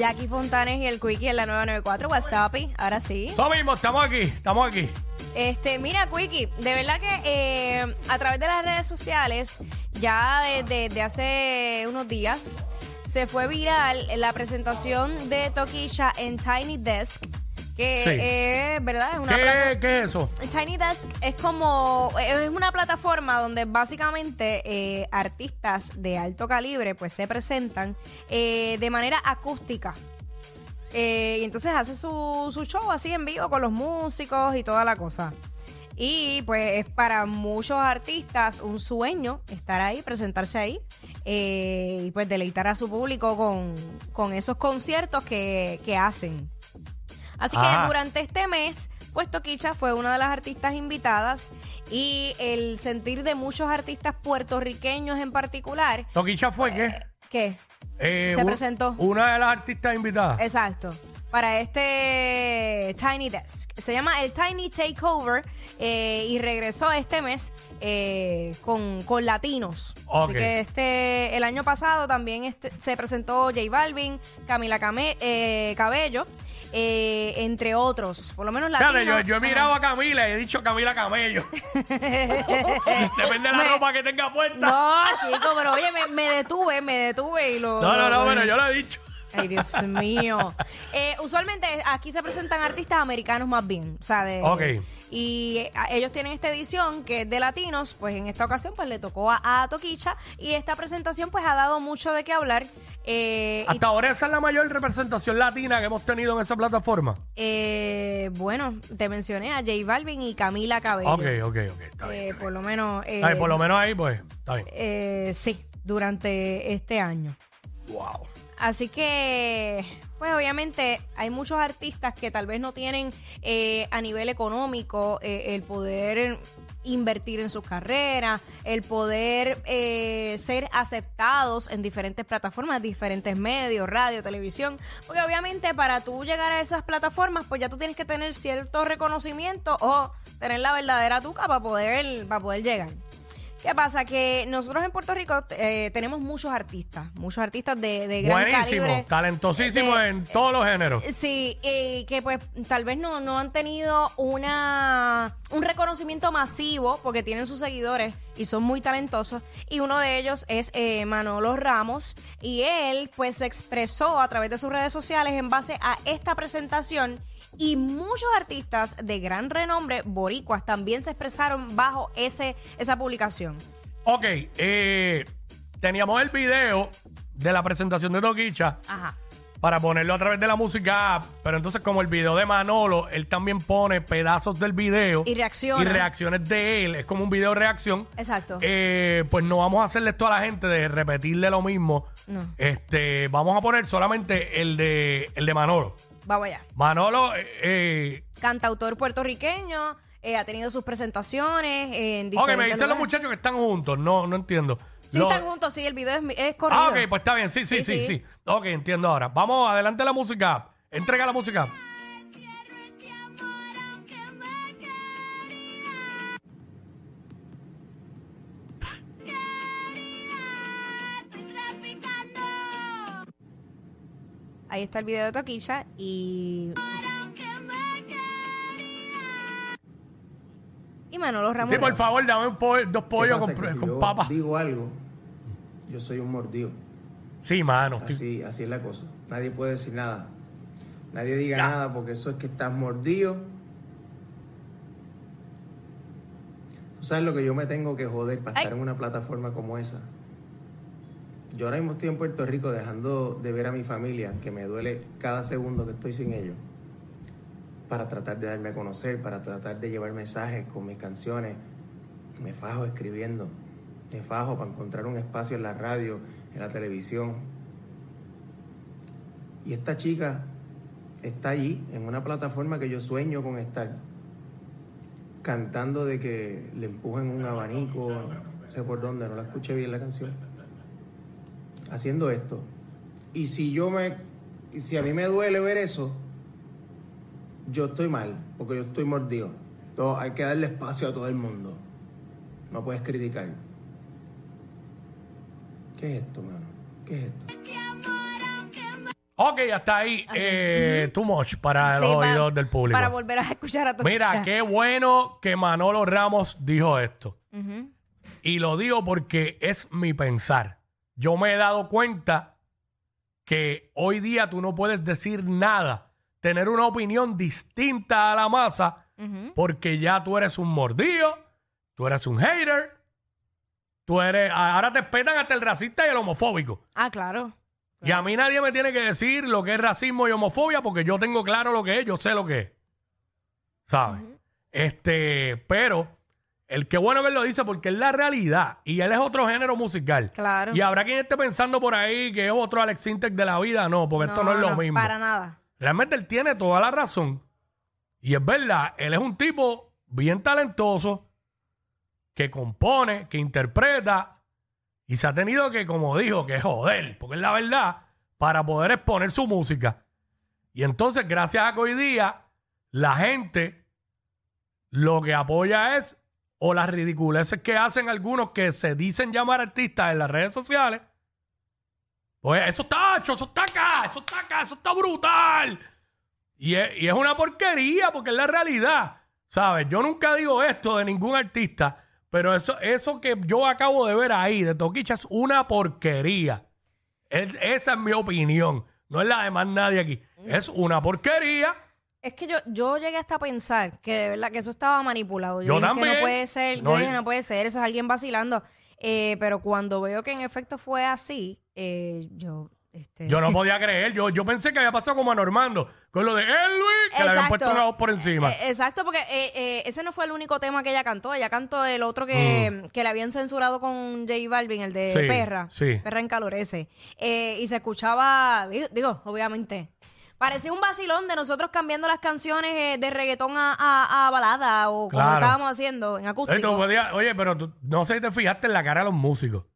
Jackie Fontanes y el Quickie en la 994. WhatsApp. Ahora sí. Eso mismo, estamos aquí, estamos aquí. Este, mira, Quickie, de verdad que eh, a través de las redes sociales, ya desde hace unos días, se fue viral la presentación de Toquisha en Tiny Desk. Que Sí. es, ¿verdad? Es una plata- ¿Qué, ¿Qué es eso? Tiny Desk es como es una plataforma donde básicamente eh, artistas de alto calibre pues se presentan eh, de manera acústica Eh, y entonces hace su, su show así en vivo con los músicos y toda la cosa y pues es para muchos artistas un sueño estar ahí, presentarse ahí eh, y pues deleitar a su público con, con esos conciertos que, que hacen. Así Ah. que durante este mes, pues Toquicha fue una de las artistas invitadas y el sentir de muchos artistas puertorriqueños en particular, Toquicha fue qué? ¿qué? Eh, se presentó. Una de las artistas invitadas. Exacto. Para este Tiny Desk. Se llama el Tiny Takeover eh, y regresó este mes eh, con, con latinos. Ok. Así que este el año pasado también este, se presentó J Balvin, Camila Came- eh, Cabello, eh, entre otros. Por lo menos latinos. Fíjate, yo, yo he mirado a Camila y he dicho Camila Camello. Depende de la Me- ropa que tenga puesta. No, chico, pero oye, me, me detuve, me detuve y lo... No, no, no, bueno, yo lo he dicho. Ay, Dios mío. Eh, usualmente aquí se presentan artistas americanos más bien. O sea, de. Ok. Y eh, ellos tienen esta edición que es de latinos. Pues en esta ocasión, pues le tocó a, a Toquicha. Y esta presentación, pues ha dado mucho de qué hablar. Eh, y, Hasta ahora esa es la mayor representación latina que hemos tenido en esa plataforma. eh, bueno, te mencioné a J Balvin y Camila Cabello. Ok, ok, ok. Está bien. Eh, por lo menos. eh, por lo menos ahí, pues, está bien. eh, sí, durante este año. Wow. Así que, pues obviamente hay muchos artistas que tal vez no tienen eh, a nivel económico eh, el poder invertir en sus carreras, el poder eh, ser aceptados en diferentes plataformas, diferentes medios, radio, televisión, porque obviamente para tú llegar a esas plataformas, pues ya tú tienes que tener cierto reconocimiento o tener la verdadera tuca para poder, para poder llegar. ¿Qué pasa? Que nosotros en Puerto Rico eh, tenemos muchos artistas, muchos artistas de, de gran Buenísimo, calibre. talentosísimo De- en todos los géneros. Sí, eh, que pues tal vez no, no han tenido una un reconocimiento masivo porque tienen sus seguidores y son muy talentosos. Y uno de ellos es eh, Manolo Ramos y él pues se expresó a través de sus redes sociales en base a esta presentación y muchos artistas de gran renombre boricuas también se expresaron bajo ese esa publicación. Ok, eh, teníamos el video de la presentación de Toquicha Ajá. Para ponerlo a través de la música pero entonces como el video de Manolo, él también pone pedazos del video Y reacciona. y reacciones de él, es como un video reacción. Exacto. Eh, pues no vamos a hacerle esto a la gente de repetirle lo mismo. No. Este, vamos a poner solamente el de el de Manolo. Vamos allá. Manolo, eh, eh, cantautor puertorriqueño, eh, ha tenido sus presentaciones en ok, diferentes me dicen los muchachos que están juntos, no, no entiendo. Sí, Lo- están juntos, sí, el video es, es corrido. Ah, ok, pues está bien, sí, sí, Sí, sí, sí, sí. Ok, entiendo ahora. Vamos, adelante la música. Entrega la música. Ahí está el video de Toquilla y... Sí, por favor, dame un dos ¿Qué pollos con, si con yo papas. digo algo, yo soy un mordido. Sí, mano. Así, así es la cosa. Nadie puede decir nada. Nadie diga nada porque eso es que estás mordido. ¿Tú sabes lo que yo me tengo que joder para Ay. estar en una plataforma como esa? Yo ahora mismo estoy en Puerto Rico dejando de ver a mi familia, que me duele cada segundo que estoy sin ellos, para tratar de darme a conocer, para tratar de llevar mensajes con mis canciones. Me fajo escribiendo, me fajo para encontrar un espacio en la radio, en la televisión. Y esta chica está allí, en una plataforma que yo sueño con estar, cantando de que le empujen un abanico, no sé por dónde, no la escuché bien la canción, haciendo esto. Y si yo me, si a mí me duele ver eso, yo estoy mal, porque yo estoy mordido. Entonces, hay que darle espacio a todo el mundo. No puedes criticar. ¿Qué es esto, mano? ¿Qué es esto? Ok, hasta ahí. Eh, Too much para Sí, los pa- oídos del público. Para volver a escuchar a tu Mira, qué bueno que Manolo Ramos dijo esto. Y lo digo porque es mi pensar. Yo me he dado cuenta que hoy día tú no puedes decir nada, tener una opinión distinta a la masa, porque ya tú eres un mordido, tú eres un hater, tú eres, ahora te respetan hasta el racista y el homofóbico. Ah, claro. Y a mí nadie me tiene que decir lo que es racismo y homofobia porque yo tengo claro lo que es, yo sé lo que es. ¿Sabes? Este, pero el que bueno que él lo dice porque es la realidad y él es otro género musical. Claro. Y habrá quien esté pensando por ahí que es otro Alex Sintek de la vida, no, porque esto no, es lo mismo. Para nada. Realmente él tiene toda la razón. Y es verdad, él es un tipo bien talentoso, que compone, que interpreta, y se ha tenido que, como dijo, que joder, porque es la verdad, para poder exponer su música. Y entonces, gracias a que hoy día la gente lo que apoya es o las ridiculeces que hacen algunos que se dicen llamar artistas en las redes sociales. Pues eso está hecho, eso está acá, eso está acá, eso está brutal. Y es, y es una porquería porque es la realidad. ¿Sabes? Yo nunca digo esto de ningún artista, pero eso, eso que yo acabo de ver ahí de Toquicha es una porquería. Es- esa es mi opinión. No es la de más nadie aquí. Es una porquería. Es que yo, yo llegué hasta a pensar que de verdad que eso estaba manipulado. Yo dije que también. no puede ser, No, yo dije, no puede ser, eso es alguien vacilando. Eh, pero cuando veo que en efecto fue así, eh, yo, este, Yo no podía creer. Yo, yo pensé que había pasado como a Normando, con lo de el Luis, que le habían puesto una voz por encima. Eh, exacto, porque eh, eh, ese no fue el único tema que ella cantó. Ella cantó el otro que, que le habían censurado con J Balvin, el de Mm. Sí, Perra. sí. Perra en calorece. Eh, y se escuchaba, digo, obviamente. Parecía un vacilón de nosotros cambiando las canciones eh, de reggaetón a, a- a balada o como Claro. estábamos haciendo en Oye, tú acústico. podías- oye, pero tú- no sé si te fijaste en la cara de los músicos.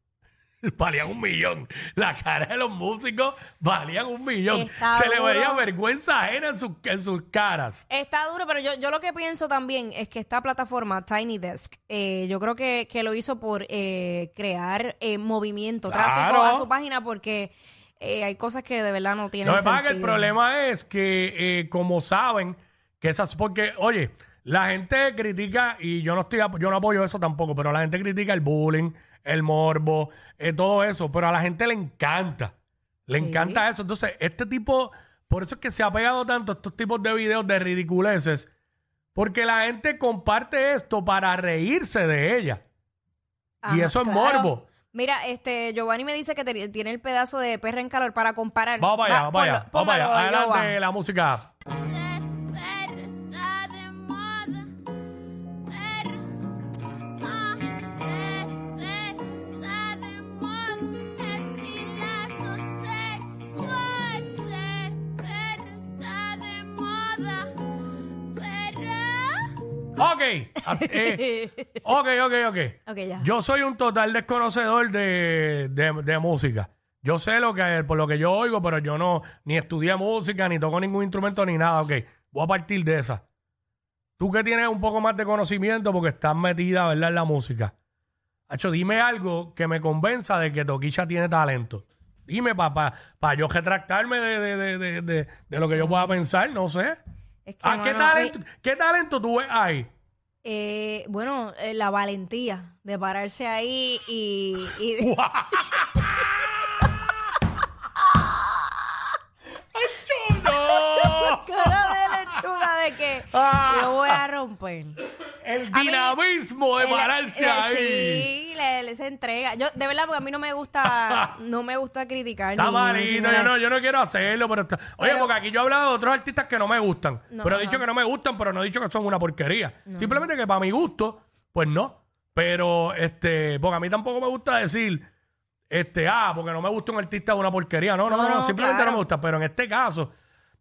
Valían un millón. La cara de los músicos valían un millón. Está Se le duro. veía vergüenza ajena en, sus- en sus caras. Está duro, pero yo, yo lo que pienso también es que esta plataforma, Tiny Desk, eh, yo creo que, que lo hizo por eh, crear eh, movimiento, tráfico Claro. a su página, porque eh, hay cosas que de verdad no tienen Lo que pasa es que el sentido. problema es que, eh, como saben, que esas. Porque, oye, la gente critica, y yo no estoy yo no apoyo eso tampoco, pero la gente critica el bullying, el morbo, eh, todo eso, pero a la gente le encanta. Le Sí. encanta eso. Entonces, este tipo, por eso es que se ha pegado tanto estos tipos de videos de ridiculeces, porque la gente comparte esto para reírse de ella. y eso es morbo. Mira, este Giovanni me dice que te- tiene el pedazo de perra en calor para comparar. Vamos para allá, Va, vamos para allá. ponlo- Vamos para allá. Adelante la música. Ok. Ah, eh, ok, ok, ok. Ok, ya. Yo soy un total desconocedor de, de- de música. Yo sé lo que por lo que yo oigo, pero yo no ni estudié música, ni toco ningún instrumento, ni nada. Ok, voy a partir de esa. Tú que tienes un poco más de conocimiento porque estás metida, ¿verdad?, en la música. Hacho, dime algo que me convenza de que Toquicha tiene talento. Dime para pa, yo retractarme de, de, de, de, de- de lo que yo pueda pensar, no sé. Es que, Ah, ¿qué, talento, ¿Qué talento tú ves ahí? Eh, bueno, eh, la valentía de pararse ahí y... y- ¡Acho, no! cara de lechuga de que Ah. lo voy a romper. El A mí, dinamismo de pararse eh, ahí. Sí, le, le se entrega. Yo, de verdad, porque a mí no me gusta, no me gusta criticar. Está ni malito, yo no, yo no quiero hacerlo, pero está- Oye, Pero- porque aquí yo he hablado de otros artistas que no me gustan. No, pero he ajá. dicho que no me gustan, pero no he dicho que son una porquería. Simplemente que para mi gusto, pues no. Pero, este, porque a mí tampoco me gusta decir, este, ah, porque no me gusta un artista de una porquería. No, no, No, no, no, simplemente claro. no me gusta. Pero en este caso,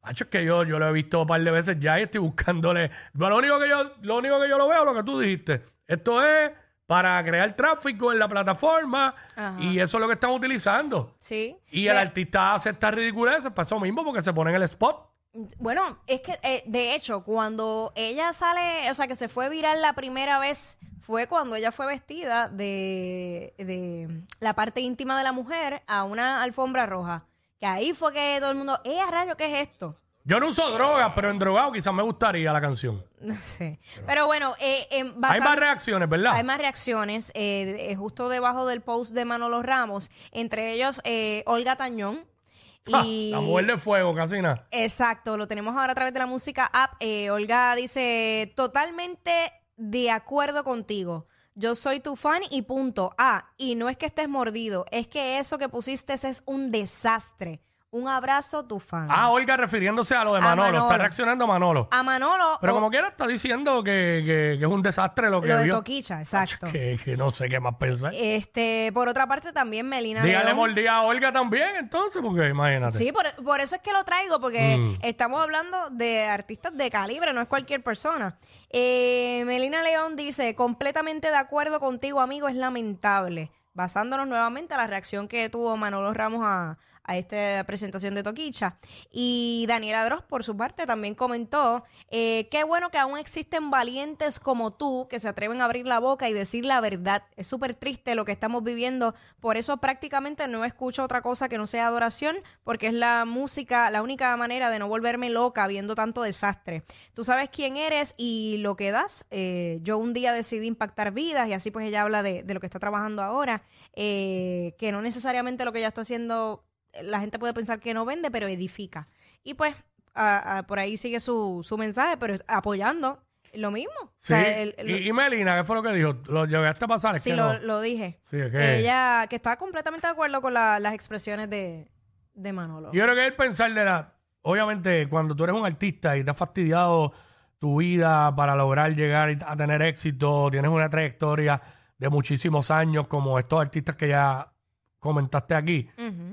macho, es que yo, yo lo he visto un par de veces ya y estoy buscándole. Lo único que yo, lo único que yo lo veo es lo que tú dijiste. Esto es para crear tráfico en la plataforma Ajá. y eso es lo que están utilizando. Sí. Y el artista hace estas ridiculeces para eso mismo, porque se pone en el spot. Bueno, es que eh, de hecho, cuando ella sale, o sea, que se fue viral la primera vez, fue cuando ella fue vestida de, de la parte íntima de la mujer a una alfombra roja. Que ahí fue que todo el mundo, ¡eh, a rayo, qué es esto! Yo no uso drogas, pero en drogado quizás me gustaría la canción. No sé. Pero bueno, eh, eh, Hay basado- más reacciones, ¿verdad? Hay más reacciones eh, eh, justo debajo del post de Manolo Ramos, entre ellos eh, Olga Tañón. Ja, Y, la mujer de fuego, casi nada. Exacto, lo tenemos ahora a través de la música app. Eh, Olga dice, totalmente de acuerdo contigo. Yo soy tu fan y punto. Ah, y no es que estés mordido, es que eso que pusiste es un desastre. Un abrazo, tu fan. Ah, Olga refiriéndose a lo de A Manolo. Está reaccionando Manolo. a Manolo, Pero o- como quiera está diciendo que, que- que es un desastre lo que lo de vio. Toquicha, exacto. Que, que no sé qué más pensar. Este, por otra parte, también Melina Dígale León. mordida a Olga también, entonces, porque imagínate. Sí, por, por eso es que lo traigo, porque Mm. estamos hablando de artistas de calibre, no es cualquier persona. Eh, Melina León dice, completamente de acuerdo contigo, amigo, es lamentable. Basándonos nuevamente a la reacción que tuvo Manolo Ramos a, a esta presentación de Toquicha. Y Daniela Dross, por su parte, también comentó, eh, qué bueno que aún existen valientes como tú que se atreven a abrir la boca y decir la verdad. Es súper triste lo que estamos viviendo, por eso prácticamente no escucho otra cosa que no sea adoración, porque es la música, la única manera de no volverme loca viendo tanto desastre. Tú sabes quién eres y lo que das. Eh, yo un día decidí impactar vidas y así pues ella habla de, lo que está trabajando ahora, eh, que no necesariamente lo que ella está haciendo la gente puede pensar que no vende, pero edifica. Y pues a- a- por ahí sigue su, su mensaje, pero apoyando lo mismo. O Sí, sea, el- el- y, y Melina, ¿qué fue lo que dijo? ¿Lo llegaste a pasar? Es sí, que lo, no. lo dije. Sí, es que- Ella que está completamente de acuerdo con la- las expresiones de, de Manolo. Yo creo que el pensar de la... Obviamente, cuando tú eres un artista y te has fastidiado tu vida para lograr llegar a tener éxito, tienes una trayectoria de muchísimos años como estos artistas que ya comentaste aquí, Ujú.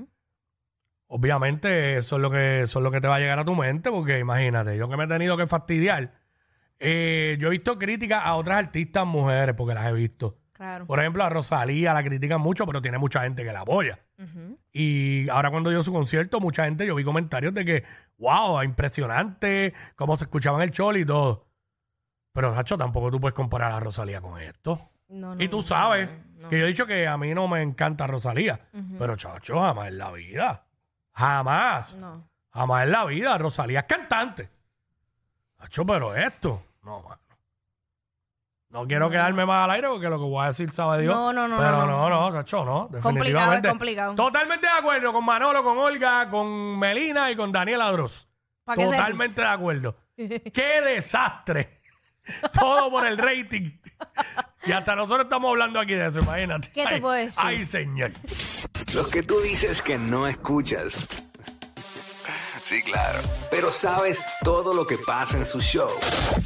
Obviamente eso es lo que, eso es lo que te va a llegar a tu mente, porque imagínate, yo que me he tenido que fastidiar, eh, yo he visto críticas a otras artistas mujeres, porque las he visto. Claro. Por ejemplo, a Rosalía la critican mucho, pero tiene mucha gente que la apoya. Y ahora cuando dio su concierto, mucha gente, yo vi comentarios de que, wow, impresionante, cómo se escuchaba en el chol y todo. Pero, Hacho, tampoco tú puedes comparar a Rosalía con esto. No, no, y tú sabes no, que yo he dicho que a mí no me encanta Rosalía. Pero, chacho, jamás en la vida. Jamás. No. Jamás en la vida. Rosalía es cantante. Hacho, pero esto. No, mano. No quiero quedarme más al aire porque lo que voy a decir sabe Dios. No, no, no, Pero no, no, no. no, chacho, no. Complicado, es Definitivamente. complicado. Totalmente de acuerdo con Manolo, con Olga, con Melina y con Daniela Dross. Pa' que Totalmente de acuerdo. ¡Qué desastre! Todo por el rating. Y hasta nosotros estamos hablando aquí de eso, imagínate. ¿Qué te Ay, puedo decir? Ay, señor. Los que tú dices que no escuchas. Sí, claro. Pero sabes todo lo que pasa en su show.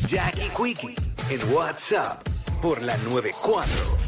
Jackie Quickie en WhatsApp por la 94.